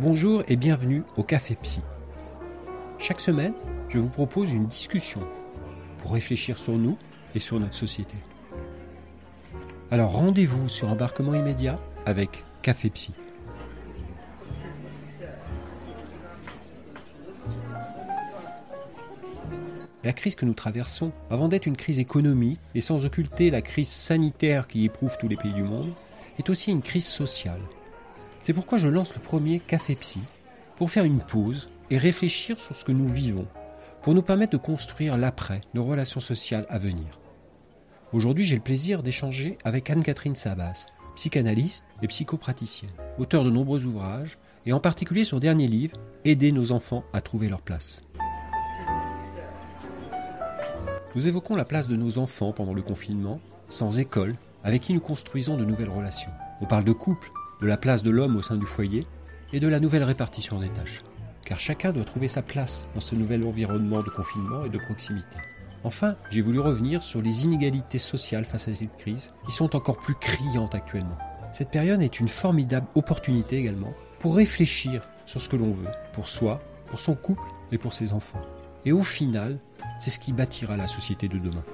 Bonjour et bienvenue au Café Psy. Chaque semaine, je vous propose une discussion pour réfléchir sur nous et sur notre société. Alors rendez-vous sur embarquement immédiat avec Café Psy. La crise que nous traversons, avant d'être une crise économique et sans occulter la crise sanitaire qui éprouve tous les pays du monde, est aussi une crise sociale c'est pourquoi je lance le premier Café Psy, pour faire une pause et réfléchir sur ce que nous vivons, pour nous permettre de construire l'après, nos relations sociales à venir. Aujourd'hui, j'ai le plaisir d'échanger avec Anne-Catherine Sabas, psychanalyste et psychopraticienne, auteur de nombreux ouvrages, et en particulier son dernier livre, Aider nos enfants à trouver leur place. Nous évoquons la place de nos enfants pendant le confinement, sans école, avec qui nous construisons de nouvelles relations. On parle de couple, de la place de l'homme au sein du foyer et de la nouvelle répartition des tâches. Car chacun doit trouver sa place dans ce nouvel environnement de confinement et de proximité. Enfin, j'ai voulu revenir sur les inégalités sociales face à cette crise, qui sont encore plus criantes actuellement. Cette période est une formidable opportunité également pour réfléchir sur ce que l'on veut, pour soi, pour son couple et pour ses enfants. Et au final, c'est ce qui bâtira la société de demain.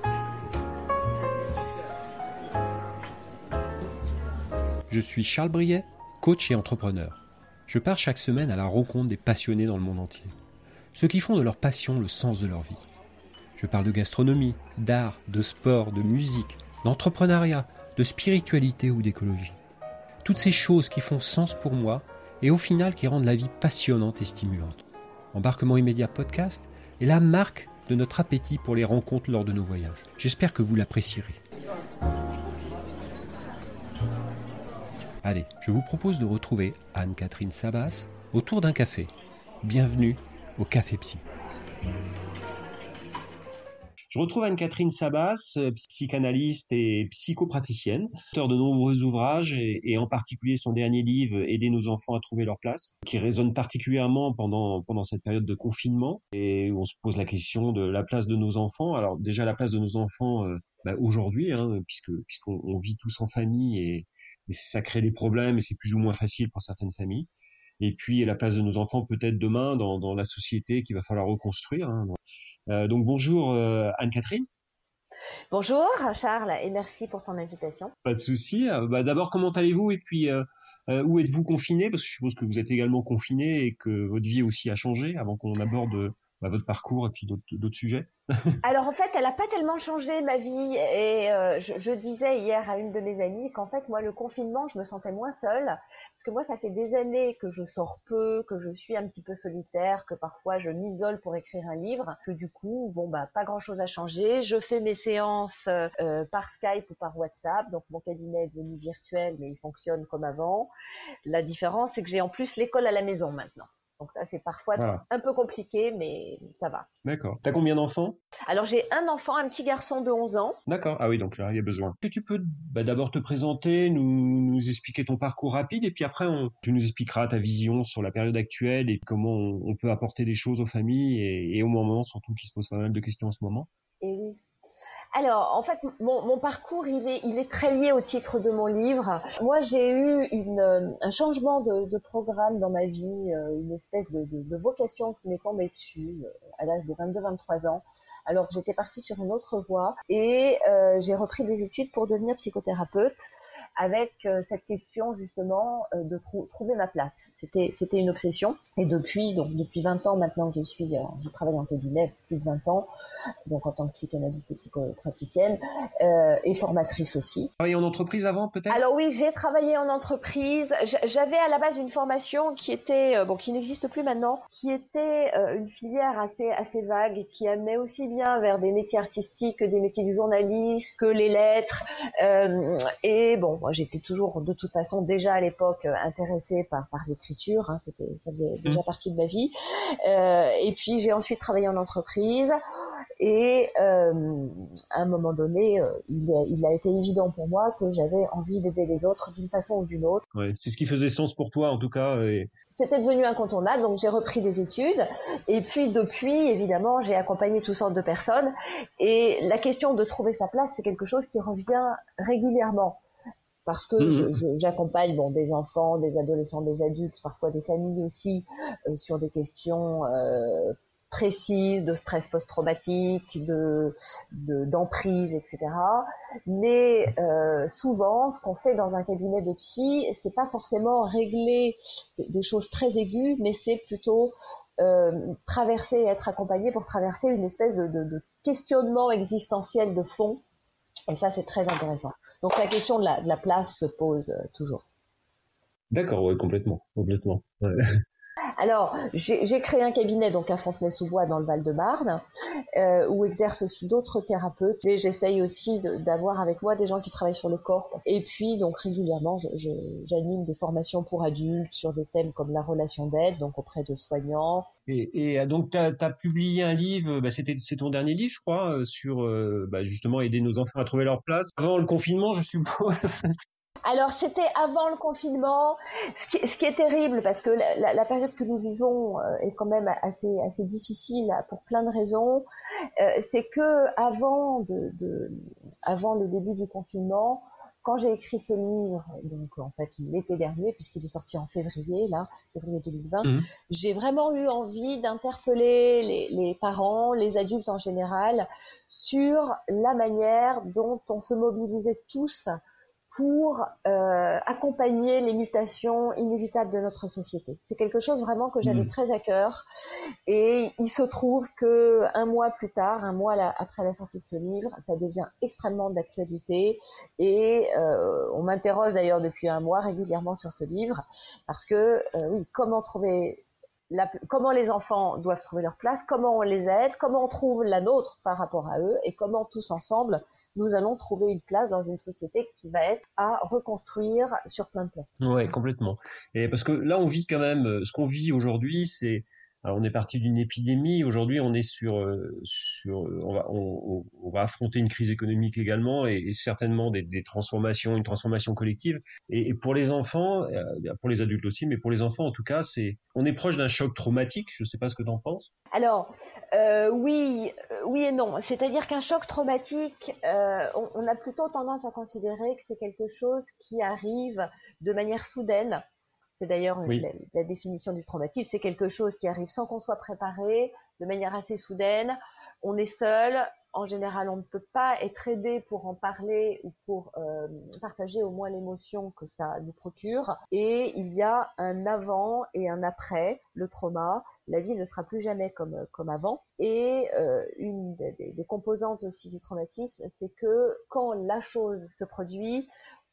Je suis Charles Briet, coach et entrepreneur. Je pars chaque semaine à la rencontre des passionnés dans le monde entier. Ceux qui font de leur passion le sens de leur vie. Je parle de gastronomie, d'art, de sport, de musique, d'entrepreneuriat, de spiritualité ou d'écologie. Toutes ces choses qui font sens pour moi et au final qui rendent la vie passionnante et stimulante. Embarquement immédiat podcast est la marque de notre appétit pour les rencontres lors de nos voyages. J'espère que vous l'apprécierez. Allez, je vous propose de retrouver Anne-Catherine Sabas autour d'un café. Bienvenue au Café Psy. Je retrouve Anne-Catherine Sabas, euh, psychanalyste et psychopraticienne, auteur de nombreux ouvrages et, en particulier son dernier livre Aider nos enfants à trouver leur place, qui résonne particulièrement pendant, pendant cette période de confinement et où on se pose la question de la place de nos enfants. Alors déjà la place de nos enfants euh, bah, aujourd'hui, hein, puisqu'on vit tous en famille et, et ça crée des problèmes et c'est plus ou moins facile pour certaines familles. Et puis la place de nos enfants peut-être demain dans, dans la société qu'il va falloir reconstruire. Hein. Euh, donc bonjour euh, Anne-Catherine. Bonjour Charles et merci pour ton invitation. Pas de souci. Euh, bah, D'abord comment allez-vous? Et puis euh, où êtes-vous confiné Parce que je suppose que vous êtes également confiné et que votre vie aussi a changé avant qu'on aborde bah, votre parcours et puis d'autres sujets Alors en fait, elle n'a pas tellement changé ma vie et euh, je, disais hier à une de mes amies qu'en fait moi le confinement, je me sentais moins seule parce que moi ça fait des années que je sors peu, que je suis un petit peu solitaire, que parfois je m'isole pour écrire un livre, que du coup bon bah pas grand chose a changé. Je fais mes séances euh, par Skype ou par WhatsApp, donc mon cabinet est devenu virtuel mais il fonctionne comme avant. La différence c'est que j'ai en plus l'école à la maison maintenant. Donc ça, c'est parfois un peu compliqué, mais ça va. D'accord. T'as combien d'enfants? Alors j'ai un enfant, un petit garçon de 11 ans. D'accord. Ah oui, donc là, il y a besoin. Que tu peux bah, d'abord te présenter, nous, nous, expliquer ton parcours rapide, et puis après, on, tu nous expliqueras ta vision sur la période actuelle et comment on, on peut apporter des choses aux familles et, et au moment, surtout, qui se posent pas mal de questions en ce moment. Et oui. Alors, en fait, mon, parcours, il est, très lié au titre de mon livre. Moi, j'ai eu un changement de, programme dans ma vie, euh, une espèce de vocation qui m'est tombée dessus euh, à l'âge de 22-23 ans. Alors, j'étais partie sur une autre voie et euh, j'ai repris des études pour devenir psychothérapeute avec euh, cette question justement euh, de trou trouver ma place. C'était c'était une obsession et depuis donc depuis 20 ans maintenant que je suis euh, je travaille en cabinet plus de 20 ans donc en tant que psychanalyste et psychopraticienne et formatrice aussi. Travaillé en entreprise avant peut-être? Alors oui, j'ai travaillé en entreprise. J'avais à la base une formation qui était bon qui n'existe plus maintenant, qui était une filière assez assez vague et qui amenait aussi bien vers des métiers artistiques que des métiers du journaliste, que les lettres et bon moi j'étais toujours de toute façon déjà à l'époque intéressée par par l'écriture, hein, c'était ça faisait déjà mmh. partie de ma vie. et puis j'ai ensuite travaillé en entreprise. Et euh, à un moment donné, euh, il, a, il, a, été évident pour moi que j'avais envie d'aider les autres d'une façon ou d'une autre. Ouais, c'est ce qui faisait sens pour toi en tout cas. Et... C'était devenu incontournable, donc j'ai repris des études. Et puis depuis, évidemment, j'ai accompagné toutes sortes de personnes. Et la question de trouver sa place, c'est quelque chose qui revient régulièrement parce que mmh. j'accompagne bon des enfants, des adolescents, des adultes, parfois des familles aussi euh, sur des questions euh, précise de stress post-traumatique, de d'emprise, etc. Mais euh, souvent, ce qu'on fait dans un cabinet de psy, c'est pas forcément régler des choses très aiguës, mais c'est plutôt euh, traverser, être accompagné pour traverser une espèce de, de, de, questionnement existentiel de fond. Et ça, c'est très intéressant. Donc la question de la, de la place se pose euh, toujours. D'accord, oui, complètement, complètement. Alors, j'ai créé un cabinet donc à Fontenay-sous-Bois dans le Val-de-Marne, euh, où exercent aussi d'autres thérapeutes. Et j'essaye aussi d'avoir avec moi des gens qui travaillent sur le corps. Et puis, donc régulièrement, j'anime des formations pour adultes sur des thèmes comme la relation d'aide, donc auprès de soignants. Et, et donc, tu as, publié un livre, bah, c'était c'est ton dernier livre, je crois, euh, sur euh, bah, justement aider nos enfants à trouver leur place. Avant le confinement, je suppose. Alors c'était avant le confinement, ce qui, ce qui, est terrible parce que la, la, période que nous vivons euh, est quand même assez assez difficile pour plein de raisons. Euh, c'est que avant de, de, avant le début du confinement, quand j'ai écrit ce livre, donc en fait l'été dernier, puisqu'il est sorti en février, là, février 2020, mmh. j'ai vraiment eu envie d'interpeller les, les, parents, les adultes en général, sur la manière dont on se mobilisait tous pour euh, accompagner les mutations inévitables de notre société. C'est quelque chose vraiment que j'avais mmh. très à cœur. Et il se trouve que un mois plus tard, un mois après la sortie de ce livre, ça devient extrêmement d'actualité. Et euh, on m'interroge d'ailleurs depuis un mois régulièrement sur ce livre parce que euh, oui, comment trouver comment les enfants doivent trouver leur place, comment on les aide, comment on trouve la nôtre par rapport à eux et comment tous ensemble nous allons trouver une place dans une société qui va être à reconstruire sur plein de plans. Ouais, complètement. Et parce que là, on vit quand même, euh, ce qu'on vit aujourd'hui, c'est on est parti d'une épidémie. Aujourd'hui, on est sur, euh, sur, on va, on, on, va affronter une crise économique également et, certainement des, transformations, une transformation collective. Et, pour les enfants, euh, pour les adultes aussi, mais pour les enfants en tout cas, c'est, on est proche d'un choc traumatique. Je ne sais pas ce que tu en penses. Alors, euh, oui, euh, oui et non. C'est-à-dire qu'un choc traumatique, euh, on a plutôt tendance à considérer que c'est quelque chose qui arrive de manière soudaine c'est d'ailleurs la, définition du traumatisme. C'est quelque chose qui arrive sans qu'on soit préparé, de manière assez soudaine. On est seul. En général, on ne peut pas être aidé pour en parler ou pour euh, partager au moins l'émotion que ça nous procure. Et il y a un avant et un après le trauma. La vie ne sera plus jamais comme comme avant. Et euh, une des, des composantes aussi du traumatisme, c'est que quand la chose se produit,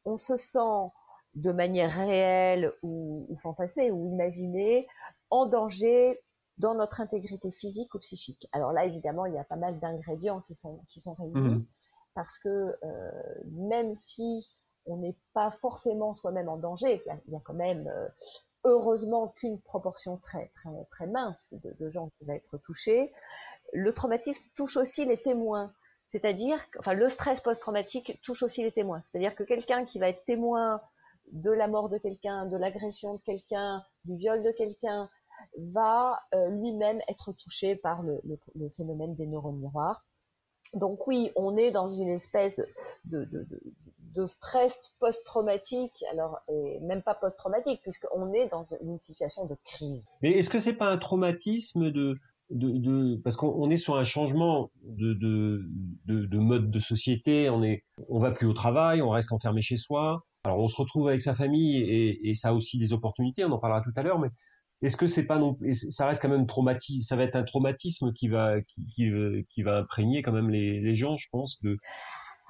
on se sent de manière réelle ou, ou fantasmée ou imaginée en danger dans notre intégrité physique ou psychique. Alors là, évidemment, il y a pas mal d'ingrédients qui sont qui sont réunis mmh. parce que euh, même si on n'est pas forcément soi-même en danger, il y a, quand même euh, heureusement qu'une proportion très très très mince de, de gens qui va être touchés. Le traumatisme touche aussi les témoins. C'est-à-dire, enfin, le stress post-traumatique touche aussi les témoins. C'est-à-dire que quelqu'un qui va être témoin de la mort de quelqu'un, de l'agression de quelqu'un, du viol de quelqu'un, va euh, lui-même être touché par le, phénomène des neurones miroirs. Donc oui, on est dans une espèce de, stress post-traumatique, alors et même pas post-traumatique, puisqu'on est dans une situation de crise. Mais est-ce que c'est pas un traumatisme de, parce qu'on est sur un changement de, de, de, mode de société, on est, on va plus au travail, on reste enfermé chez soi, alors on se retrouve avec sa famille et, et ça a aussi des opportunités, on en parlera tout à l'heure, mais est-ce que c'est pas non, ça reste quand même traumatisme, ça va être un traumatisme qui va qui, qui, qui va imprégner quand même les, les gens, je pense, de,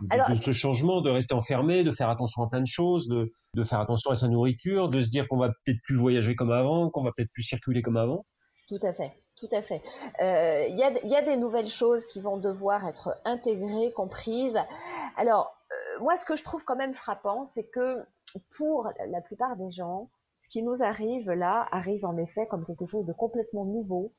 de, ce changement, de rester enfermé, de faire attention à plein de choses, de, de faire attention à sa nourriture, de se dire qu'on va peut-être plus voyager comme avant, qu'on va peut-être plus circuler comme avant? Tout à fait, tout à fait. Euh, il y, a, y a des nouvelles choses qui vont devoir être intégrées, comprises. Alors, moi, ce que je trouve quand même frappant, c'est que pour la plupart des gens, ce qui nous arrive là arrive en effet comme quelque chose de complètement nouveau,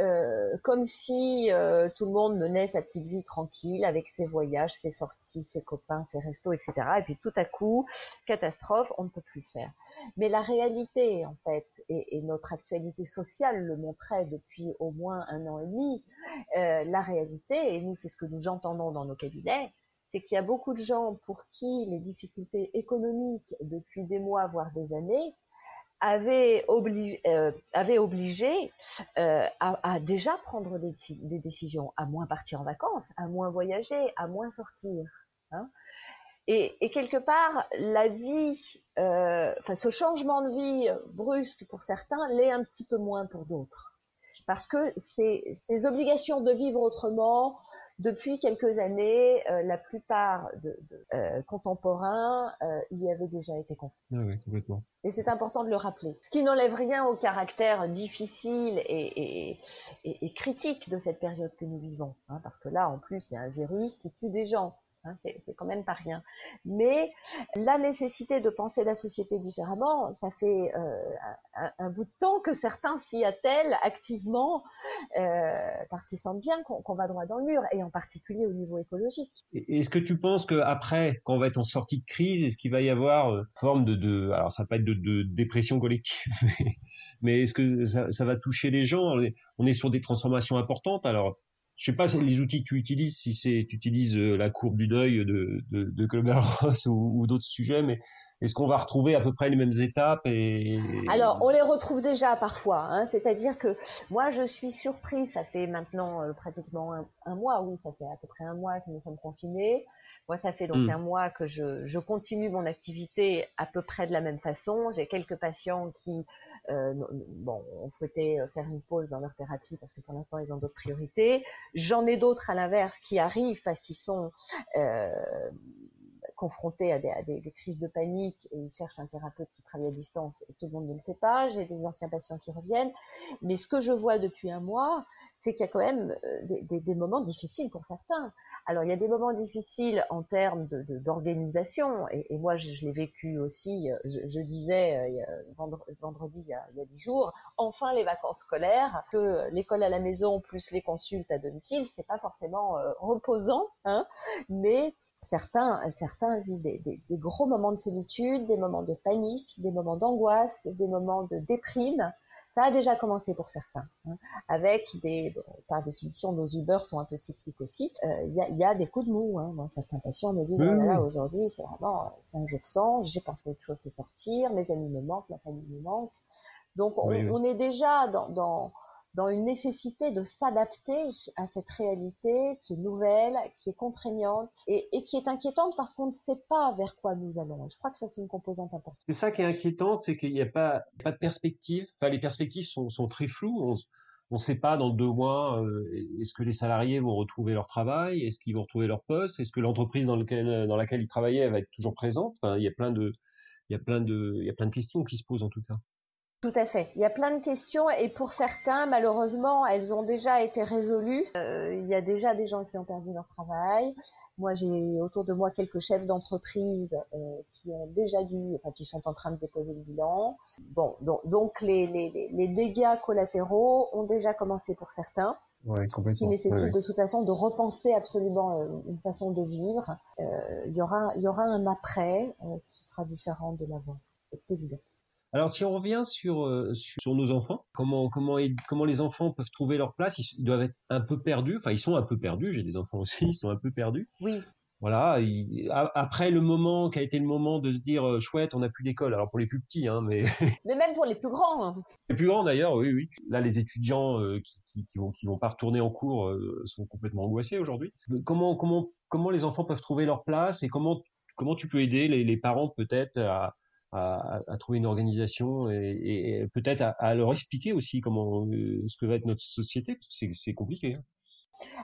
euh, comme si euh, tout le monde menait sa petite vie tranquille avec ses voyages, ses sorties, ses copains, ses restos, etc. Et puis tout à coup, catastrophe, on ne peut plus faire. Mais la réalité, en fait, et, notre actualité sociale le montrait depuis au moins un an et demi, euh, la réalité, et nous c'est ce que nous entendons dans nos cabinets, c'est qu'il y a beaucoup de gens pour qui les difficultés économiques depuis des mois, voire des années, obligé, euh, obligé euh, à, déjà prendre des, décisions, à moins partir en vacances, à moins voyager, à moins sortir. Hein. Et, quelque part, la vie, euh, ce changement de vie brusque pour certains l'est un petit peu moins pour d'autres, parce que ces obligations de vivre autrement, depuis quelques années, euh, la plupart de, de euh, contemporains euh, y avaient déjà été confrontés. Ah oui, complètement. Et c'est important de le rappeler. Ce qui n'enlève rien au caractère difficile et, et, et, et, critique de cette période que nous vivons. Hein, parce que là, en plus, il y a un virus qui tue des gens. Hein, c'est quand même pas rien. Mais la nécessité de penser la société différemment, ça fait euh, un, bout de temps que certains s'y attellent activement euh, parce qu'ils sentent bien qu'on qu va droit dans le mur, et en particulier au niveau écologique. Est-ce que tu penses qu'après, quand on va être en sortie de crise, est-ce qu'il va y avoir une forme de, alors ça va pas être de, dépression collective, mais est-ce que ça, ça, va toucher les gens? On est sur des transformations importantes, alors je sais pas les outils que tu utilises, si tu utilises euh, la courbe du deuil de, de, de Kubler-Ross ou, ou d'autres sujets, mais est-ce qu'on va retrouver à peu près les mêmes étapes et Alors, on les retrouve déjà parfois. Hein, C'est-à-dire que moi, je suis surprise. Ça fait maintenant euh, pratiquement un, un, mois, oui, ça fait à peu près un mois que nous sommes confinés. Moi, ça fait donc mmh. un mois que je, je, continue mon activité à peu près de la même façon. J'ai quelques patients qui, euh, bon, ont souhaité faire une pause dans leur thérapie parce que pour l'instant, ils ont d'autres priorités. J'en ai d'autres à l'inverse qui arrivent parce qu'ils sont euh, confrontés à des, à des, des, crises de panique et ils cherchent un thérapeute qui travaille à distance et tout le monde ne le fait pas. J'ai des anciens patients qui reviennent. Mais ce que je vois depuis un mois, c'est qu'il y a quand même euh, des, des, des, moments difficiles pour certains. Alors il y a des moments difficiles en termes d'organisation et, moi je, l'ai vécu aussi. Euh, je, disais euh, vendredi, il y, a, dix jours, enfin les vacances scolaires, que l'école à la maison plus les consultes à domicile, c'est pas forcément euh, reposant, hein, mais certains, certains vivent des, gros moments de solitude, des moments de panique, des moments d'angoisse, des moments de déprime. Ça a déjà commencé pour certains, hein, avec des, bon, par définition, nos Uber sont un peu cycliques aussi. Il euh, y, a, y, a, des coups de mou. Hein. Moi, certains patients me disent, mmh. là, aujourd'hui, c'est vraiment, c'est un jeu de sang. J'ai pensé autre chose, c'est sortir. Mes amis me manquent, ma famille me manque. Donc, on, oui, oui. on est déjà dans, dans dans une nécessité de s'adapter à cette réalité qui est nouvelle, qui est contraignante et, qui est inquiétante parce qu'on ne sait pas vers quoi nous allons. Je crois que ça c'est une composante importante. C'est ça qui est inquiétant, c'est qu'il n'y a pas, de perspective. Enfin, les perspectives sont, très floues. On ne sait pas dans deux mois euh, est-ce que les salariés vont retrouver leur travail, est-ce qu'ils vont retrouver leur poste, est-ce que l'entreprise dans, laquelle ils travaillaient va être toujours présente? Enfin, il y a plein de questions qui se posent en tout cas. Tout à fait. Il y a plein de questions et pour certains, malheureusement, elles ont déjà été résolues. Euh, il y a déjà des gens qui ont perdu leur travail. Moi, j'ai autour de moi quelques chefs d'entreprise euh, qui ont déjà dû, enfin, qui sont en train de déposer le bilan. Bon, donc, donc les, les, les dégâts collatéraux ont déjà commencé pour certains. Ouais, ce qui nécessite ouais, de toute façon de repenser absolument euh, une façon de vivre. Euh, il y aura, il y aura un après euh, qui sera différent de l'avant. C'est évident. Alors si on revient sur, euh, sur nos enfants, comment comment comment les enfants peuvent trouver leur place Ils doivent être un peu perdus. Enfin, ils sont un peu perdus. J'ai des enfants aussi, ils sont un peu perdus. Oui. Voilà. Ils, après le moment qui a été le moment de se dire euh, chouette, on n'a plus d'école. Alors pour les plus petits, hein, mais. Mais même pour les plus grands. Hein. Les plus grands d'ailleurs, oui, oui. Là, les étudiants euh, qui, qui, qui, vont qui vont pas retourner en cours sont complètement angoissés aujourd'hui. Comment comment comment les enfants peuvent trouver leur place et comment comment tu peux aider les, les parents peut-être à à, trouver une organisation et, peut-être à, leur expliquer aussi comment euh, ce que va être notre société. C'est compliqué. Hein.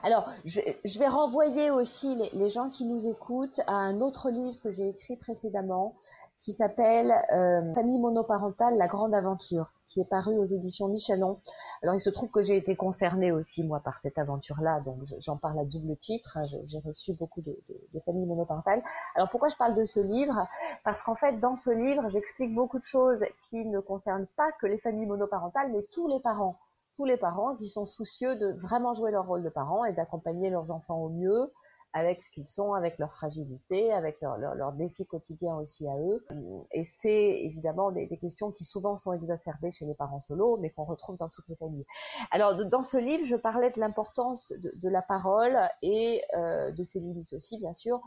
Alors, je, vais renvoyer aussi les, gens qui nous écoutent à un autre livre que j'ai écrit précédemment, qui s'appelle euh, Famille monoparentale, la grande aventure, qui est paru aux éditions Michelon. Alors il se trouve que j'ai été concernée aussi moi par cette aventure-là, donc j'en parle à double titre. Hein. j'ai reçu beaucoup de, de, de, familles monoparentales. Alors pourquoi je parle de ce livre? Parce qu'en fait dans ce livre j'explique beaucoup de choses qui ne concernent pas que les familles monoparentales, mais tous les parents tous les parents qui sont soucieux de vraiment jouer leur rôle de parents et d'accompagner leurs enfants au mieux avec ce qu'ils sont, avec leur fragilité, avec leurs leur, défis quotidiens aussi à eux. Et c'est évidemment des, questions qui souvent sont exacerbées chez les parents solos, mais qu'on retrouve dans toutes les familles. Alors dans ce livre, je parlais de l'importance de, la parole et euh, de ses limites aussi, bien sûr,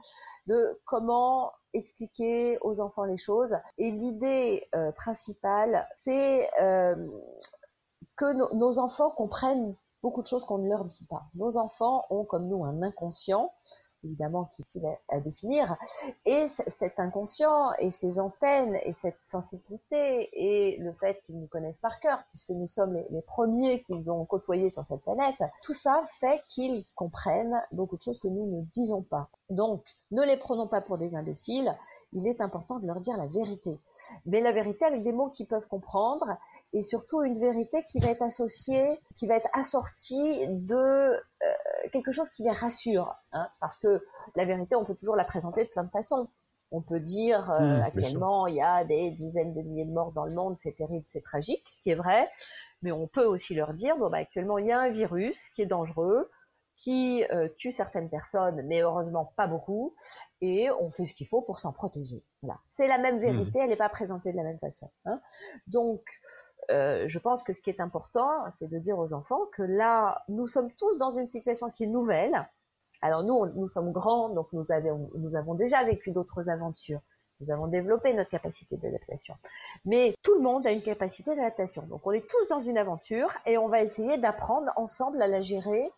de comment expliquer aux enfants les choses. Et l'idée euh, principale, c'est euh, que no nos enfants comprennent beaucoup de choses qu'on ne leur dit pas. Nos enfants ont comme nous un inconscient, évidemment qui est à, définir, et cet inconscient et ces antennes et cette sensibilité et le fait qu'ils nous connaissent par cœur, puisque nous sommes les, les premiers qu'ils ont côtoyés sur cette planète, tout ça fait qu'ils comprennent beaucoup de choses que nous ne disons pas. Donc, ne les prenons pas pour des imbéciles, il est important de leur dire la vérité. Mais la vérité avec des mots qu'ils peuvent comprendre et surtout une vérité qui va être associée, qui va être assortie de euh, quelque chose qui les rassure, hein, parce que la vérité, on peut toujours la présenter de plein de façons. On peut dire euh, mmh, actuellement il y a des dizaines de milliers de morts dans le monde, c'est terrible, c'est tragique, ce qui est vrai, mais on peut aussi leur dire bon bah actuellement il y a un virus qui est dangereux, qui euh, tue certaines personnes, mais heureusement pas beaucoup, et on fait ce qu'il faut pour s'en protéger. Voilà. C'est la même vérité, mmh. elle n'est pas présentée de la même façon. Hein. Donc euh, je pense que ce qui est important, c'est de dire aux enfants que là, nous sommes tous dans une situation qui est nouvelle. Alors nous, nous sommes grands, donc nous avons, nous avons déjà vécu d'autres aventures. Nous avons développé notre capacité d'adaptation. Mais tout le monde a une capacité d'adaptation. Donc on est tous dans une aventure et on va essayer d'apprendre ensemble à la gérer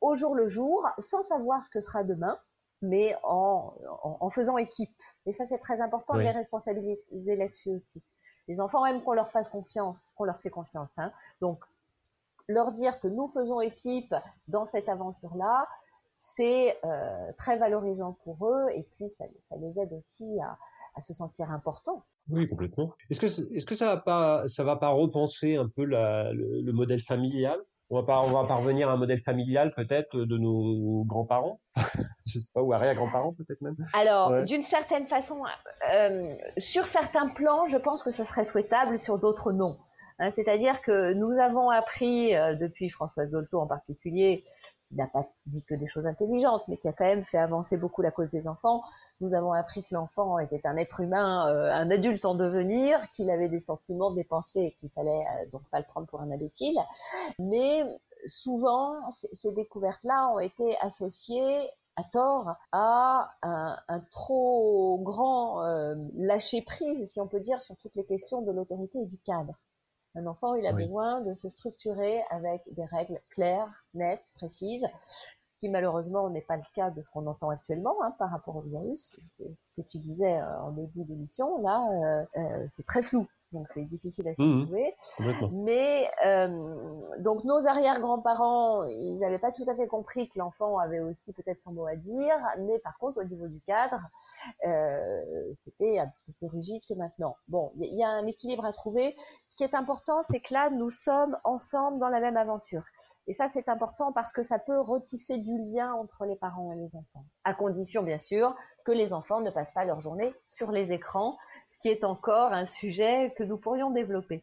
au jour le jour, sans savoir ce que sera demain, mais en, en, faisant équipe. Et ça, c'est très important de les responsabiliser là-dessus aussi. Les enfants aiment qu'on leur fasse confiance, qu'on leur fait confiance. Hein. Donc, leur dire que nous faisons équipe dans cette aventure-là, c'est euh, très valorisant pour eux et puis ça, les aide aussi à, se sentir importants. Oui, complètement. Est-ce que, ça va va pas repenser un peu le modèle familial? On va pas, on va parvenir à un modèle familial peut-être de nos grands-parents, je sais pas, ou arrière-grands-parents peut-être même. Alors, d'une certaine façon, euh, sur certains plans, je pense que ce serait souhaitable, sur d'autres non. Hein, C'est-à-dire que nous avons appris, euh, depuis Françoise Dolto en particulier, qui n'a pas dit que des choses intelligentes, mais qui a quand même fait avancer beaucoup la cause des enfants, nous avons appris que l'enfant était un être humain, euh, un adulte en devenir, qu'il avait des sentiments, des pensées, qu'il fallait euh, donc pas le prendre pour un imbécile. Mais souvent, ces découvertes-là ont été associées à tort à un, un trop grand euh, lâcher prise, si on peut dire, sur toutes les questions de l'autorité et du cadre. Un enfant, il a besoin de se structurer avec des règles claires, nettes, précises, qui malheureusement n'est pas le cas de ce qu'on entend actuellement hein, par rapport au virus. Ce que tu disais euh, en début d'émission, là, euh, euh, c'est très flou. Donc c'est difficile à mmh, situer. Mais euh, donc nos arrière-grands-parents, ils n'avaient pas tout à fait compris que l'enfant avait aussi peut-être son mot à dire, mais par contre au niveau du cadre, euh, c'était un petit peu plus rigide que maintenant. Bon, il y, y, a un équilibre à trouver. Ce qui est important, c'est que là, nous sommes ensemble dans la même aventure. Et ça, c'est important parce que ça peut retisser du lien entre les parents et les enfants. À condition, bien sûr, que les enfants ne passent pas leur journée sur les écrans, ce qui est encore un sujet que nous pourrions développer.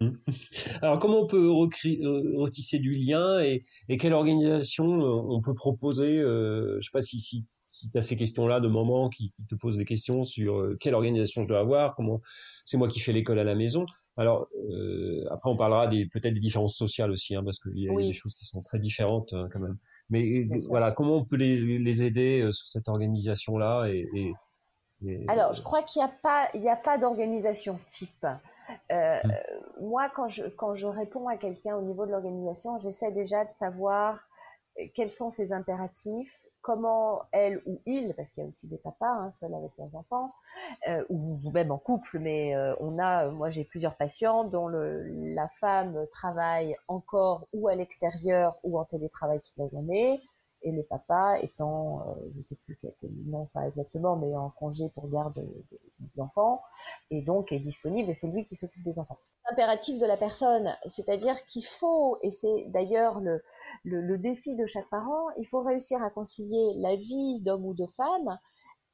Alors, comment on peut euh, retisser du lien et, quelle organisation euh, on peut proposer euh, Je sais pas si, si, si tu as ces questions-là de moments qui, te posent des questions sur quelle organisation je dois avoir, comment c'est moi qui fais l'école à la maison. Alors euh, après on parlera des peut-être des différences sociales aussi, hein, parce qu'il y a des choses qui sont très différentes hein, quand même. Mais voilà, comment on peut les, les aider sur cette organisation-là et, et, et, Alors je crois qu'il n'y a pas il n'y a pas d'organisation type. Euh, hum. Moi quand je quand je réponds à quelqu'un au niveau de l'organisation, j'essaie déjà de savoir euh, quels sont ses impératifs, comment elle ou il, parce qu'il y a aussi des papas hein, seuls avec leurs enfants, euh, ou même en couple, mais euh, on a, moi j'ai plusieurs patients dont le, la femme travaille encore ou à l'extérieur ou en télétravail toute la journée, et le papa étant, euh, je ne sais plus quel nom ça exactement, mais en congé pour garde d'enfants, et donc est disponible et c'est lui qui s'occupe des enfants. Impératif de la personne, c'est-à-dire qu'il faut, et c'est d'ailleurs le, le, le, défi de chaque parent, il faut réussir à concilier la vie d'homme ou de femme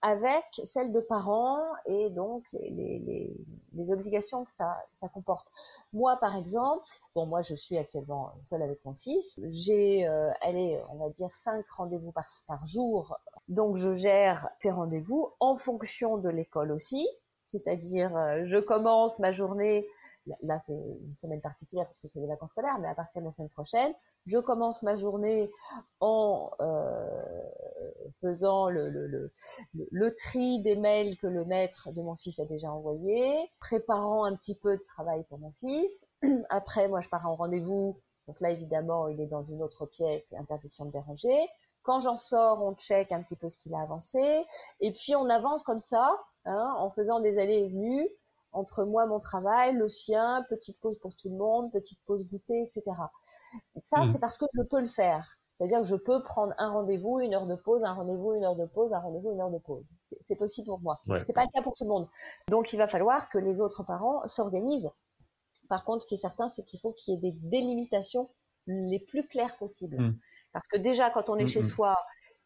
avec celle de parents et donc les, les, les obligations que ça, ça comporte. Moi, par exemple, Bon, moi, je suis actuellement seule avec mon fils. J'ai, euh, allez, on va dire cinq rendez-vous par, jour. Donc, je gère ces rendez-vous en fonction de l'école aussi. C'est-à-dire, euh, je commence ma journée. Là, c'est une semaine particulière parce que c'est les vacances scolaires, mais à partir de la semaine prochaine, je commence ma journée en euh, faisant le, le, le, le, tri des mails que le maître de mon fils a déjà envoyés, préparant un petit peu de travail pour mon fils. Après, moi, je pars en rendez-vous. Donc là, évidemment, il est dans une autre pièce, interdiction de déranger. Quand j'en sors, on check un petit peu ce qu'il a avancé. Et puis, on avance comme ça, hein, en faisant des allées et venues entre moi, mon travail, le sien, petite pause pour tout le monde, petite pause goûter, etc. Ça, mm. c'est parce que je peux le faire. C'est-à-dire que je peux prendre un rendez-vous, une heure de pause, un rendez-vous, une heure de pause, un rendez-vous, une heure de pause. C'est possible pour moi. C'est pas le cas pour tout le monde. Donc, il va falloir que les autres parents s'organisent. Par contre, ce qui est certain, c'est qu'il faut qu'il y ait des délimitations les plus claires possibles. Mm. Parce que déjà, quand on est mm, chez soi,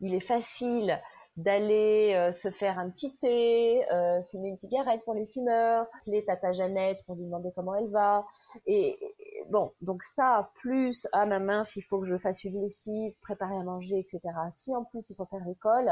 il est facile d'aller euh, se faire un petit thé, euh, fumer une cigarette pour les fumeurs, appeler Tata Jeannette pour lui demander comment elle va. Et, bon, donc ça, plus, ah ma mince, il faut que je fasse une lessive, préparer à manger, etc. Si en plus il faut faire l'école,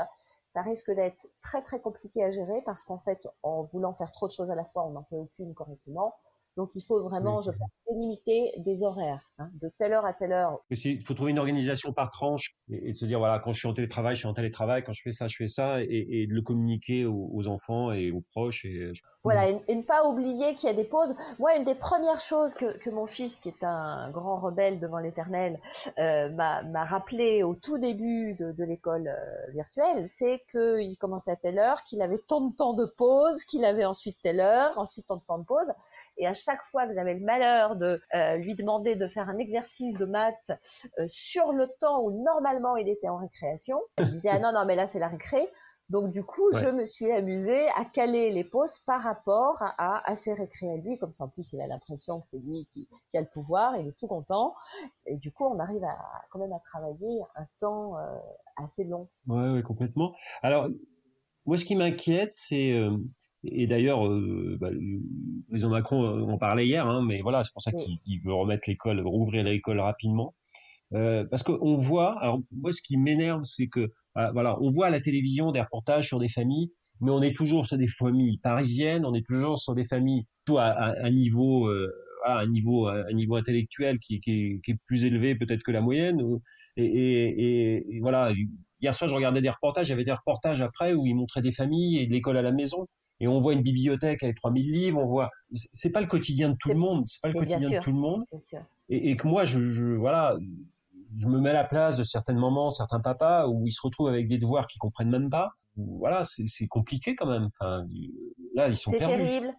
ça risque d'être très très compliqué à gérer parce qu'en fait, en voulant faire trop de choses à la fois, on n'en fait aucune correctement. Donc il faut vraiment, je pense, délimiter des horaires, hein, de telle heure à telle heure. Il faut trouver une organisation par tranche et, de se dire voilà, quand je suis en télétravail, je suis en télétravail, quand je fais ça, je fais ça, et, et de le communiquer aux, enfants et aux proches. Et... Voilà, et, ne pas oublier qu'il y a des pauses. Moi, une des premières choses que, que mon fils, qui est un grand rebelle devant l'Éternel, euh, m'a rappelé au tout début de, de l'école euh, virtuelle, c'est qu'il commençait à telle heure, qu'il avait tant de temps de pause, qu'il avait ensuite telle heure, ensuite tant de temps de pause. Et à chaque fois que j'avais le malheur de euh, lui demander de faire un exercice de maths euh, sur le temps où normalement il était en récréation, je disais ah non non mais là c'est la récré. Donc du coup, je me suis amusée à caler les pauses par rapport à, à ses récré à lui, comme ça en plus il a l'impression que c'est lui qui, qui, a le pouvoir, il est tout content, et du coup on arrive à quand même à travailler un temps euh, assez long. Ouais, ouais, complètement. Alors moi ce qui m'inquiète, c'est et d'ailleurs, euh, bah, président Macron euh, en parlait hier, hein, mais voilà, c'est pour ça qu'il veut remettre l'école, rouvrir l'école rapidement. Euh, parce qu'on voit, alors moi ce qui m'énerve, c'est que ah, voilà, on voit à la télévision des reportages sur des familles, mais on est toujours sur des familles parisiennes, on est toujours sur des familles tout à, un niveau, euh, un niveau, un niveau intellectuel qui, qui, qui est plus élevé peut-être que la moyenne. Et, et, et, voilà, hier soir je regardais des reportages, il y avait des reportages après où ils montraient des familles et de l'école à la maison et on voit une bibliothèque avec 3000 livres, on voit, c'est pas le quotidien de tout le monde, c'est pas le quotidien de tout le monde. Et, et, que moi, je, je, voilà, je me mets à la place de certains moments, certains papas où ils se retrouvent avec des devoirs qu'ils comprennent même pas. Voilà, c'est compliqué quand même. Enfin, là, ils sont perdus. C'est terrible.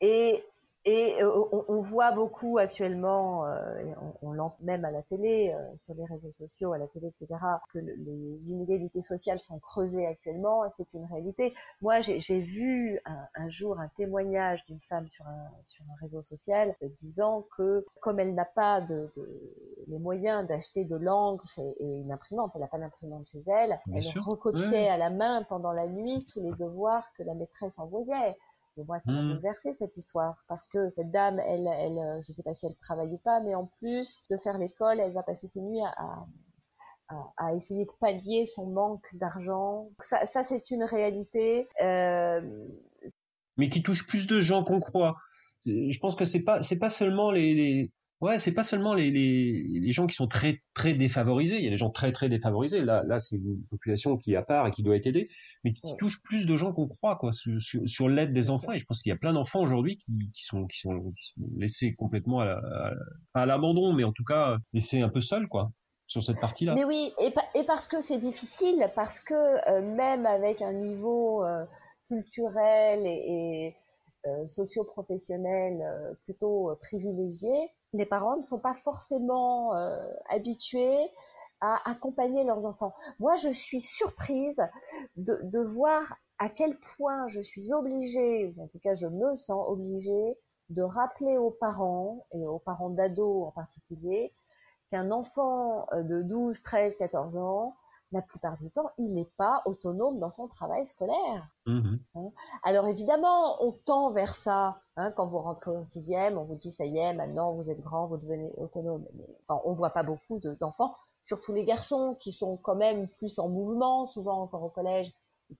Et et euh, on, on, voit beaucoup actuellement, euh, on, on même à la télé, euh, sur les réseaux sociaux, à la télé, etc., que les inégalités sociales sont creusées actuellement, c'est une réalité. Moi, j'ai vu un, un, jour un témoignage d'une femme sur un, sur un réseau social disant que comme elle n'a pas de, de, les moyens d'acheter de l'encre et, une imprimante, elle n'a pas d'imprimante chez elle, elle recopiait à la main pendant la nuit tous les devoirs que la maîtresse envoyait. Moi, ça m'a mmh. bouleversé cette histoire parce que cette dame, elle, elle, euh, je sais pas si elle travaille ou pas, mais en plus de faire l'école, elle va passer ses nuits à, à, à essayer de pallier son manque d'argent. Ça, ça c'est une réalité. Euh... Mais qui touche plus de gens qu'on croit. Je pense que c'est pas, c'est pas seulement les, les Ouais, c'est pas seulement les, les, les, gens qui sont très très défavorisés. Il y a des gens très très défavorisés. Là, là, c'est une population qui est à part et qui doit être aidée, mais qui touche plus de gens qu'on croit, quoi, sur, sur, l'aide des enfants. Et je pense qu'il y a plein d'enfants aujourd'hui qui, qui, sont, qui, sont, laissés complètement à, l'abandon, mais en tout cas laissés un peu seuls, quoi, sur cette partie-là. Mais oui, et, et parce que c'est difficile, parce que euh, même avec un niveau euh, culturel et, et euh, socio-professionnel plutôt privilégié, les parents ne sont pas forcément habitués à accompagner leurs enfants. Moi, je suis surprise de, de voir à quel point je suis obligée, en tout cas je me sens obligée, de rappeler aux parents, et aux parents d'ados en particulier, qu'un enfant euh, de 12, 13, 14 ans, la plupart du temps, il n'est pas autonome dans son travail scolaire. Mmh hein. Alors évidemment, on tend vers ça. Hein, quand vous rentrez en sixième, on vous dit ça y est, maintenant vous êtes grand, vous devenez autonome. Mais enfin, on voit pas beaucoup d'enfants, surtout les garçons qui sont quand même plus en mouvement, souvent encore au collège,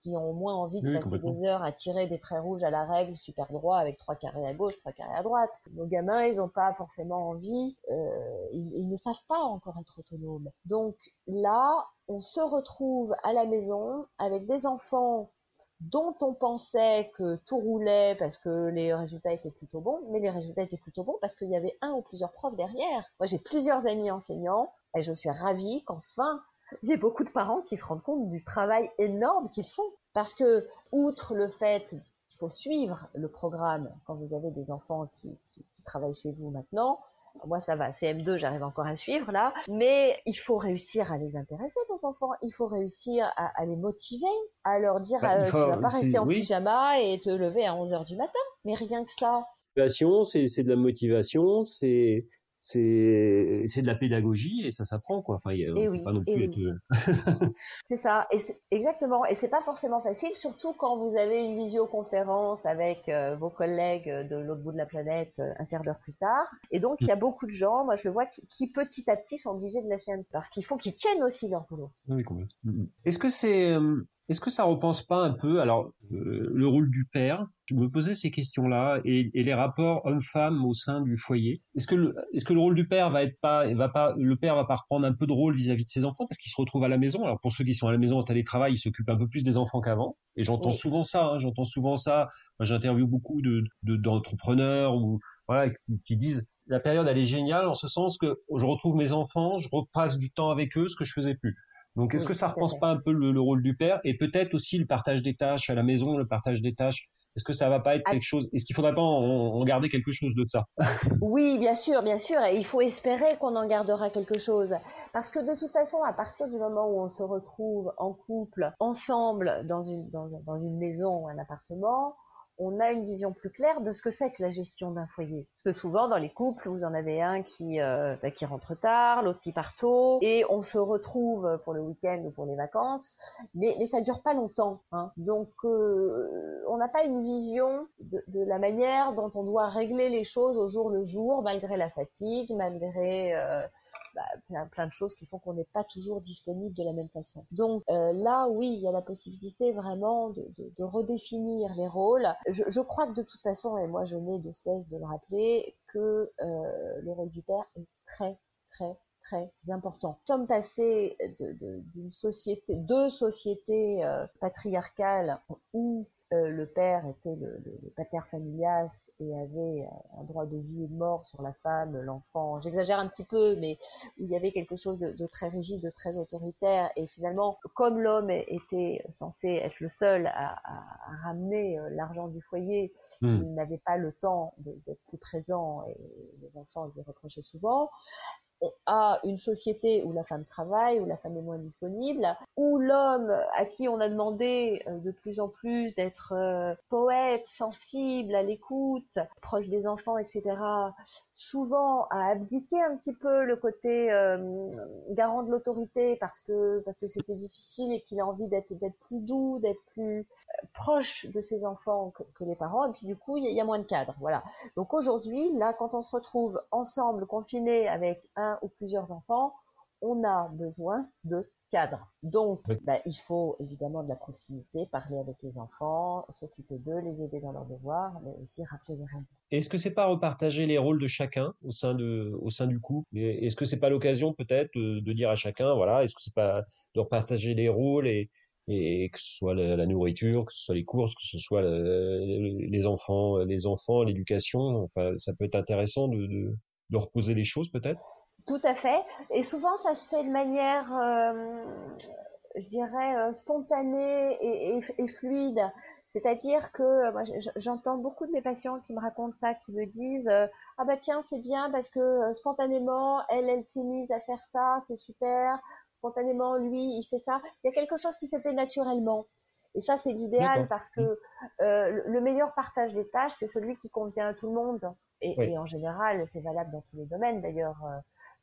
qui ont moins envie de passer des heures à tirer des traits rouges à la règle super droit avec trois carrés à gauche, trois carrés à droite. Nos gamins, ils n'ont pas forcément envie, euh, ils, ne savent pas encore être autonomes. Donc là, on se retrouve à la maison avec des enfants dont on pensait que tout roulait parce que les résultats étaient plutôt bons, mais les résultats étaient plutôt bons parce qu'il y avait un ou plusieurs profs derrière. Moi, j'ai plusieurs amis enseignants et je suis ravie qu'enfin il y a beaucoup de parents qui se rendent compte du travail énorme qu'ils font. Parce que, outre le fait qu'il faut suivre le programme quand vous avez des enfants qui, travaillent chez vous maintenant, moi ça va, CM2 j'arrive encore à suivre là, mais il faut réussir à les intéresser vos enfants, il faut réussir à, les motiver, à leur dire bah, euh, tu vas pas rester en pyjama et te lever à 11h du matin, mais rien que ça. C'est de la motivation, c'est c'est c'est de la pédagogie et ça s'apprend quoi. Enfin, il oui, pas non plus être... Euh, c'est ça, et exactement. Et c'est pas forcément facile, surtout quand vous avez une visioconférence avec euh, vos collègues de l'autre bout de la planète euh, un quart d'heure plus tard. Et donc il y a mm. beaucoup de gens, moi je le vois, qui, petit à petit sont obligés de lâcher un parce qu'il faut qu'ils tiennent aussi leur boulot. Oui. Mm, mm. Est-ce que c'est est-ce que ça repense pas un peu alors le rôle du père? Je me posais ces questions-là et, les rapports homme-femme au sein du foyer. Est-ce que le, est-ce que le rôle du père va être pas, va pas, le père va pas reprendre un peu de rôle vis-à-vis de ses enfants parce qu'il se retrouve à la maison? Alors pour ceux qui sont à la maison en télétravail, il s'occupe un peu plus des enfants qu'avant. Et j'entends souvent ça. Hein, j'entends souvent ça. Moi, j'interviewe beaucoup de, d'entrepreneurs ou voilà qui, disent la période elle est géniale en ce sens que je retrouve mes enfants, je repasse du temps avec eux, ce que je faisais plus. Donc, est-ce que ça repense pas un peu le, le, rôle du père et peut-être aussi le partage des tâches à la maison, le partage des tâches? Est-ce que ça va pas être quelque chose Est-ce qu'il faudrait pas en, garder quelque chose de ça? Oui, bien sûr, bien sûr. Et il faut espérer qu'on en gardera quelque chose, parce que de toute façon, à partir du moment où on se retrouve en couple, ensemble, dans une dans, dans une maison ou un appartement, on a une vision plus claire de ce que c'est que la gestion d'un foyer. Parce que souvent dans les couples, vous en avez un qui euh, bah, rentre tard, l'autre qui part tôt, et on se retrouve pour le week-end ou pour les vacances, mais, mais ça dure pas longtemps. Hein. Donc euh, on n'a pas une vision de, de, la manière dont on doit régler les choses au jour le jour, malgré la fatigue, malgré euh, bah, plein, plein, de choses qui font qu'on n'est pas toujours disponible de la même façon. Donc euh, là, oui, il y a la possibilité vraiment de, de, de redéfinir les rôles. Je, je, crois que de toute façon, et moi je n'ai de cesse de le rappeler, que euh, le rôle du père est très, très, très important. Nous sommes passés d'une société, deux sociétés euh, patriarcales où le père était le, le, pater familias et avait un droit de vie et de mort sur la femme, l'enfant. J'exagère un petit peu, mais où il y avait quelque chose de, de, très rigide, de très autoritaire. Et finalement, comme l'homme était censé être le seul à, à, ramener euh, l'argent du foyer, hmm. il n'avait pas le temps d'être plus présent et les enfants lui reprochaient souvent à une société où la femme travaille, où la femme est moins disponible, où l'homme à qui on a demandé euh, de plus en plus d'être euh, poète, sensible, à l'écoute, proche des enfants, etc., souvent a abdiqué un petit peu le côté euh, garant de l'autorité parce que parce que c'était difficile et qu'il a envie d'être d'être plus doux, d'être plus euh, proche de ses enfants que, les parents. Et puis du coup il y, a moins de cadres voilà. Donc aujourd'hui là quand on se retrouve ensemble confinés avec un ou plusieurs enfants on a besoin de cadre. Donc, bah, il faut évidemment de la proximité, parler avec les enfants, s'occuper d'eux, les aider dans leurs devoirs, mais aussi rappeler les règles. Est-ce que c'est pas repartager les rôles de chacun au sein de au sein du couple? Est-ce que c'est pas l'occasion peut-être de, dire à chacun, voilà, est-ce que c'est pas de repartager les rôles et et que ce soit la, nourriture, que ce soit les courses, que ce soit les enfants, les enfants, l'éducation? Enfin, ça peut être intéressant de, de, de reposer les choses peut-être? Tout à fait. Et souvent, ça se fait de manière, euh, je dirais, euh, spontanée et, fluide. C'est-à-dire que euh, moi, j'entends beaucoup de mes patients qui me racontent ça, qui me disent ah bah tiens c'est bien parce que spontanément elle elle s'est mise à faire ça, c'est super. spontanément, lui, il fait ça. Il y a quelque chose qui s'est fait naturellement. Et ça, c'est l'idéal parce que euh, le meilleur partage des tâches, c'est celui qui convient à tout le monde. Et, et en général, c'est valable dans tous les domaines. D'ailleurs,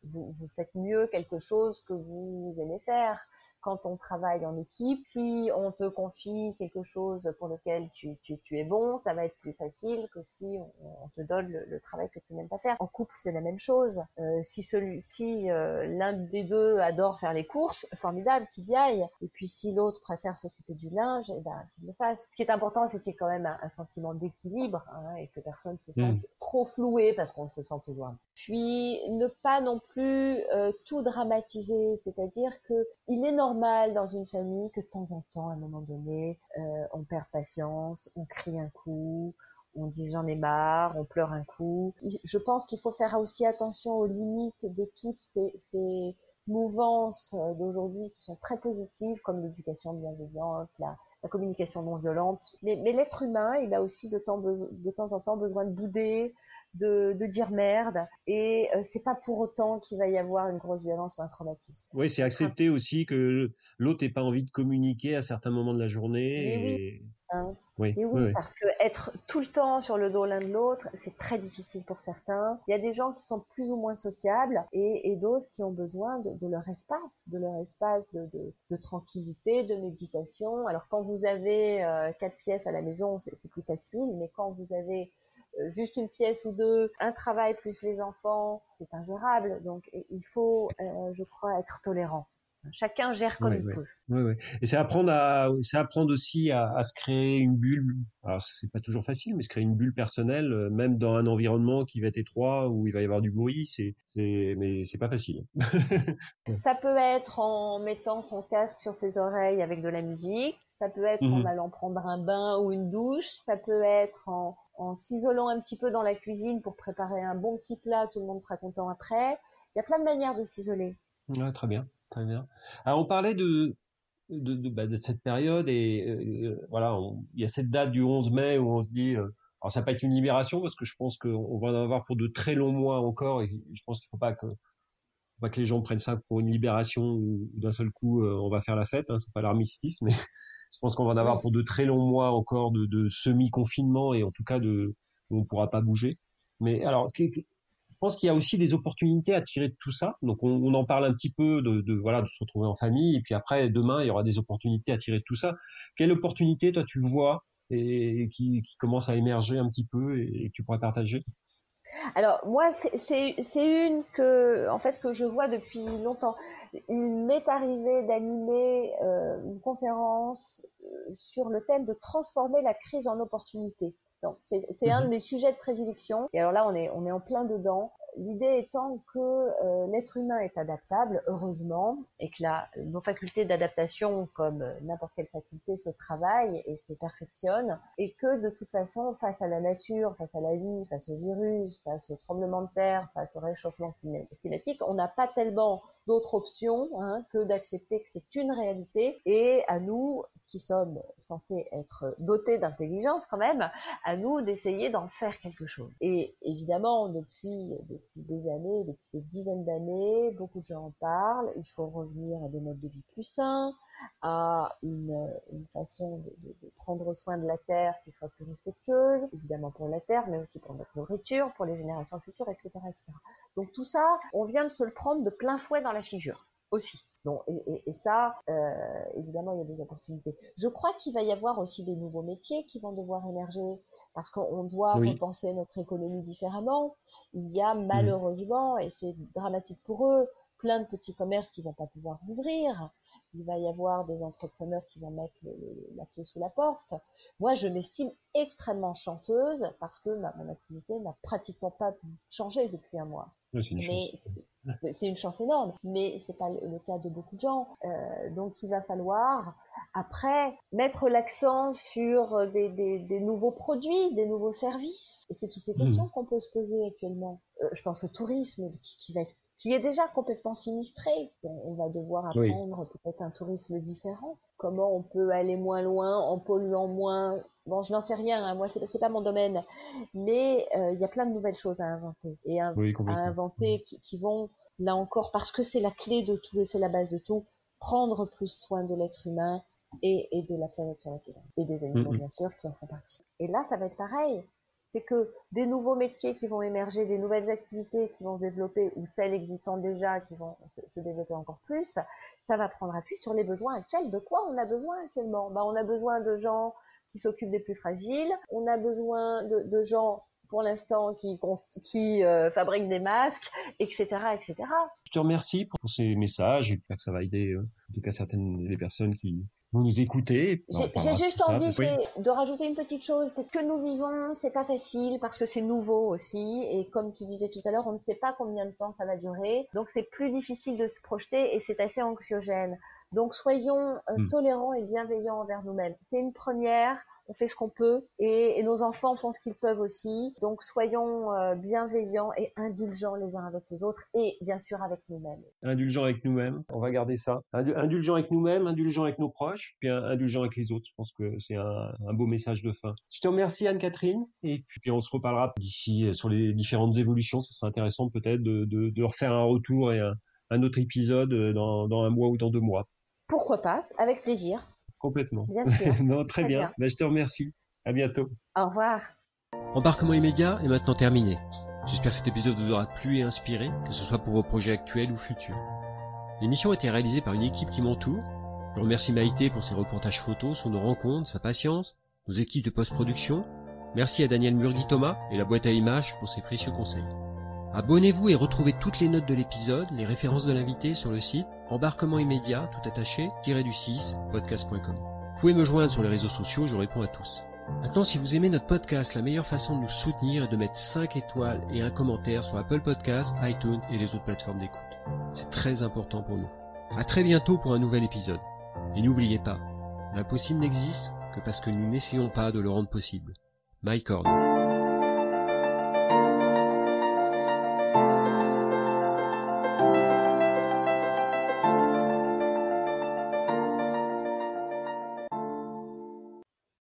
vous, faites mieux quelque chose que vous aimez faire quand on travaille en équipe. Si on te confie quelque chose pour lequel tu, tu, tu es bon, ça va être plus facile que si on, on te donne le, le, travail que tu n'aimes pas faire. En couple, c'est la même chose. Euh, si celui, si euh, l'un des deux adore faire les courses, formidable, qu'il y aille. Et puis si l'autre préfère s'occuper du linge, eh ben qu'il le fasse. Ce qui est important, c'est qu'il y ait quand même un, un sentiment d'équilibre hein, et que personne se sente mmh. trop floué parce qu'on se sent toujours. Puis ne pas non plus euh, tout dramatiser, c'est-à-dire que il est normal normal dans une famille que de temps en temps, à un moment donné, euh, on perd patience, on crie un coup, on dit j'en ai marre, on pleure un coup. Je pense qu'il faut faire aussi attention aux limites de toutes ces, ces mouvances euh, d'aujourd'hui qui sont très positives, comme l'éducation bienveillante, la, la communication non violente. Mais, mais l'être humain, il a aussi de temps, de temps en temps besoin de bouder, de, de dire merde et euh, c'est pas pour autant qu'il va y avoir une grosse violence ou un traumatisme. Oui, c'est accepter aussi que l'autre n'ait pas envie de communiquer à certains moments de la journée. Et... Oui. Hein. Oui, oui, oui, parce que être tout le temps sur le dos l'un de l'autre, c'est très difficile pour certains. Il y a des gens qui sont plus ou moins sociables et, et d'autres qui ont besoin de, de, leur espace, de leur espace de, de, de, tranquillité, de méditation. Alors quand vous avez euh, quatre pièces à la maison, c'est plus facile, mais quand vous avez juste une pièce ou deux, un travail plus les enfants, c'est ingérable. Donc il faut, euh, je crois, être tolérant. Chacun gère comme il peut. Oui, oui. Et c'est apprendre à, c'est apprendre aussi à, à, se créer une bulle. Alors c'est pas toujours facile, mais se créer une bulle personnelle, euh, même dans un environnement qui va être étroit où il va y avoir du bruit, c'est, c'est, mais c'est pas facile. Ça peut être en mettant son casque sur ses oreilles avec de la musique. Ça peut être en mhm. allant prendre un bain ou une douche. Ça peut être en, en s'isolant un petit peu dans la cuisine pour préparer un bon petit plat. Tout le monde sera content après. Il y a plein de manières de s'isoler. Très bien. Très bien. Alors on parlait de de, bah, cette période et euh, voilà, il y a cette date du 11 mai où on se dit, euh, alors ça va pas être une libération parce que je pense qu'on va en avoir pour de très longs mois encore et je pense qu'il faut pas que faut pas que les gens prennent ça pour une libération ou d'un seul coup euh, on va faire la fête, hein, c'est pas l'armistice, mais je pense qu'on va en avoir pour de très longs mois encore de, de semi-confinement et en tout cas de où on pourra pas bouger. Mais alors je pense qu'il y a aussi des opportunités à tirer de tout ça. Donc on, on en parle un petit peu de, de, voilà de se retrouver en famille et puis après demain il y aura des opportunités à tirer de tout ça. Quelle opportunité toi tu vois et, qui, qui commence à émerger un petit peu et, que tu pourrais partager? Alors moi c'est une que en fait que je vois depuis longtemps. Il m'est arrivé d'animer euh, une conférence euh, sur le thème de transformer la crise en opportunité. C'est un de mhm. mes sujets de prédilection. Et alors là, on est on est en plein dedans. L'idée étant que euh, l'être humain est adaptable, heureusement, et que là, nos facultés d'adaptation, comme n'importe quelle faculté, se travaillent et se perfectionnent, et que de toute façon, face à la nature, face à la vie, face au virus, face au tremblement de terre, face au réchauffement climatique, on n'a pas tellement d'autres options hein, que d'accepter que c'est une réalité, et à nous, qui sommes censés être dotés d'intelligence quand même, à nous d'essayer d'en faire quelque chose. Et évidemment, depuis des années, depuis des dizaines d'années, beaucoup de gens en parlent, il faut revenir à des modes de vie plus sains, à une, façon de, prendre soin de la terre qui soit plus respectueuse, évidemment pour la terre, mais aussi pour notre nourriture, pour les générations futures, etc.. Donc tout ça, on vient de se le prendre de plein fouet dans la figure aussi. Bon, et ça, euh, évidemment, il y a des opportunités. Je crois qu'il va y avoir aussi des nouveaux métiers qui vont devoir émerger parce qu'on doit oui. repenser notre économie différemment. Il y a mmh. malheureusement, et c'est dramatique pour eux, plein de petits commerces qui vont pas pouvoir ouvrir. Il va y avoir des entrepreneurs qui vont mettre le, le, la clé sous la porte. Moi, je m'estime extrêmement chanceuse parce que ma, mon activité n'a pratiquement pas changé depuis un mois. Mais c'est une chance énorme, mais c'est pas le, cas de beaucoup de gens. Euh, donc il va falloir après mettre l'accent sur des, des, des, nouveaux produits, des nouveaux services. Et c'est toutes ces questions mmh. qu'on peut se poser actuellement. Euh, je pense au tourisme qui, qui va être qui est déjà complètement sinistré. On va devoir apprendre oui. peut-être un tourisme différent. Comment on peut aller moins loin en polluant moins? Bon, je n'en sais rien, hein, moi c'est pas mon domaine, mais euh, il y a plein de nouvelles choses à inventer et à, oui, à inventer qui, qui, vont là encore parce que c'est la clé de tout et c'est la base de tout, prendre plus soin de l'être humain et, et, de la planète sur laquelle et des animaux bien sûr qui en font partie. Et là, ça va être pareil. C'est que des nouveaux métiers qui vont émerger, des nouvelles activités qui vont se développer ou celles existantes déjà qui vont se, développer encore plus, ça va prendre appui sur les besoins actuels. De quoi on a besoin actuellement? Ben, On a besoin de gens qui s'occupent des plus fragiles, on a besoin de gens pour l'instant qui, qui euh, fabriquent des masques, etc., etc. Je te remercie pour ces messages. J'espère que ça va aider, euh, en tout cas certaines des personnes qui vont nous écouter. J'ai juste envie de rajouter une petite chose. C'est que nous vivons, c'est pas facile parce que c'est nouveau aussi. Et comme tu disais tout à l'heure, on ne sait pas combien de temps ça va durer. Donc c'est plus difficile de se projeter et c'est assez anxiogène. Donc soyons euh, hmm. tolérants et bienveillants envers nous-mêmes. C'est une première on fait ce qu'on peut et, nos enfants font ce qu'ils peuvent aussi. Donc soyons euh, bienveillants et indulgents les uns avec les autres et bien sûr avec nous-mêmes. Indulgents avec nous-mêmes, on va garder ça. Indulgents avec nous-mêmes, indulgents avec nos proches, puis indulgents avec les autres. Je pense que c'est un, beau message de fin. Je te remercie Anne-Catherine et puis on se reparlera d'ici sur les différentes évolutions. Ce sera intéressant peut-être de, refaire un retour et un, autre épisode euh, dans un mois ou dans deux mois. Pourquoi pas, avec plaisir. Complètement. Bien sûr. non, très, bien. Ben, je te remercie. À bientôt. Au revoir. Embarquement immédiat est maintenant terminé. J'espère que cet épisode vous aura plu et inspiré, que ce soit pour vos projets actuels ou futurs. L'émission a été réalisée par une équipe qui m'entoure. Je remercie Maïté pour ses reportages photos sur nos rencontres, sa patience, nos équipes de post-production. Merci à Daniel Murgui-Thomas et la boîte à images pour ses précieux conseils. Abonnez-vous et retrouvez toutes les notes de l'épisode, les références de l'invité sur le site embarquement immédiat tout attaché du 6 podcast.com. Vous pouvez me joindre sur les réseaux sociaux, je réponds à tous. Maintenant, si vous aimez notre podcast, la meilleure façon de nous soutenir est de mettre 5 étoiles et un commentaire sur Apple Podcasts, iTunes et les autres plateformes d'écoute. C'est très important pour nous. À très bientôt pour un nouvel épisode. Et n'oubliez pas, l'impossible n'existe que parce que nous n'essayons pas de le rendre possible. Mike.